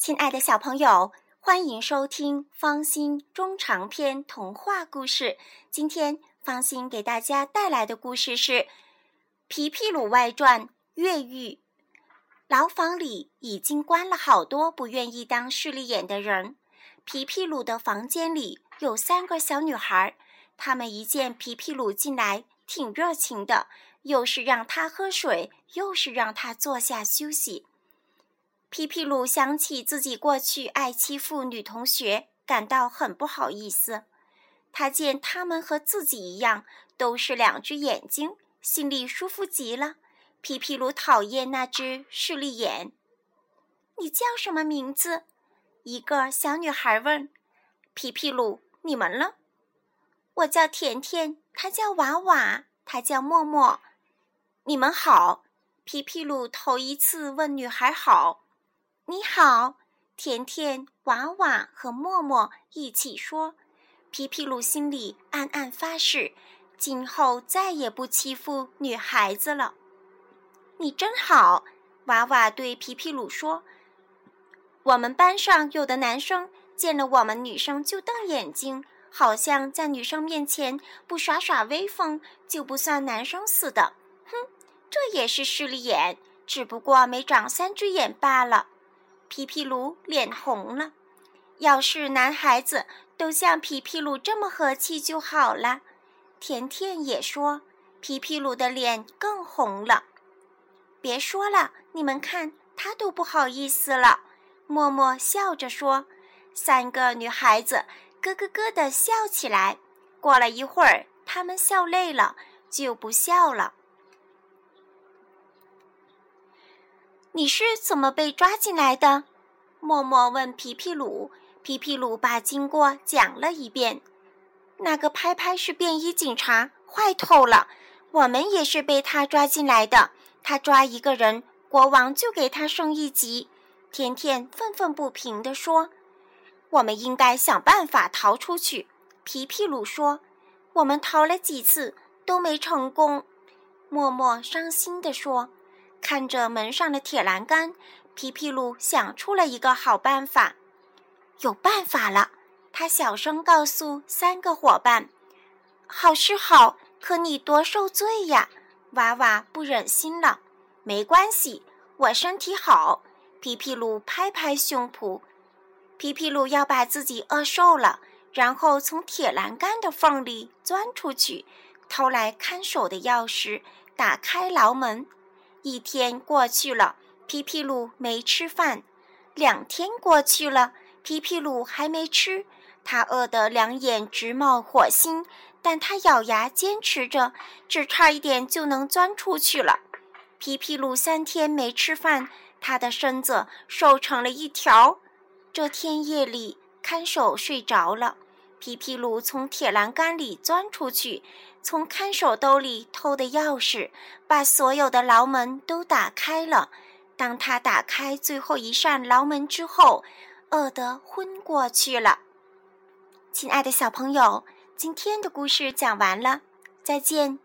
亲爱的小朋友，欢迎收听方心中长篇童话故事。今天方心给大家带来的故事是《皮皮鲁外传》越狱。牢房里已经关了好多不愿意当势利眼的人。皮皮鲁的房间里有三个小女孩，她们一见皮皮鲁进来，挺热情的，又是让他喝水，又是让他坐下休息。皮皮鲁想起自己过去爱欺负女同学，感到很不好意思。他见他们和自己一样，都是两只眼睛，心里舒服极了。皮皮鲁讨厌那只势利眼。你叫什么名字？一个小女孩问。皮皮鲁，你们呢？我叫甜甜，她叫娃娃，她叫默默。你们好。皮皮鲁头一次问女孩好。你好，甜甜、娃娃和默默一起说。皮皮鲁心里暗暗发誓，今后再也不欺负女孩子了。你真好，娃娃对皮皮鲁说。我们班上有的男生见了我们女生就瞪眼睛，好像在女生面前不耍耍威风就不算男生似的。哼，这也是势利眼，只不过没长三只眼罢了。皮皮鲁脸红了。要是男孩子都像皮皮鲁这么和气就好了。甜甜也说，皮皮鲁的脸更红了。别说了，你们看他都不好意思了。默默笑着说。三个女孩子咯咯咯地笑起来。过了一会儿，她们笑累了，就不笑了。你是怎么被抓进来的？默默问皮皮鲁。皮皮鲁把经过讲了一遍。那个拍拍是便衣警察，坏透了。我们也是被他抓进来的。他抓一个人，国王就给他升一级。甜甜愤愤不平地说：“我们应该想办法逃出去。”皮皮鲁说：“我们逃了几次都没成功。”默默伤心地说。看着门上的铁栏杆，皮皮鲁想出了一个好办法。有办法了，他小声告诉三个伙伴：“好是好，可你多受罪呀！”娃娃不忍心了。没关系，我身体好。皮皮鲁拍拍胸脯。皮皮鲁要把自己饿瘦了，然后从铁栏杆的缝里钻出去，偷来看守的钥匙，打开牢门。一天过去了，皮皮鲁没吃饭；两天过去了，皮皮鲁还没吃。他饿得两眼直冒火星，但他咬牙坚持着，只差一点就能钻出去了。皮皮鲁三天没吃饭，他的身子瘦成了一条。这天夜里，看守睡着了。皮皮鲁从铁栏杆里钻出去，从看守兜里偷的钥匙，把所有的牢门都打开了。当他打开最后一扇牢门之后，饿得昏过去了。亲爱的小朋友，今天的故事讲完了，再见。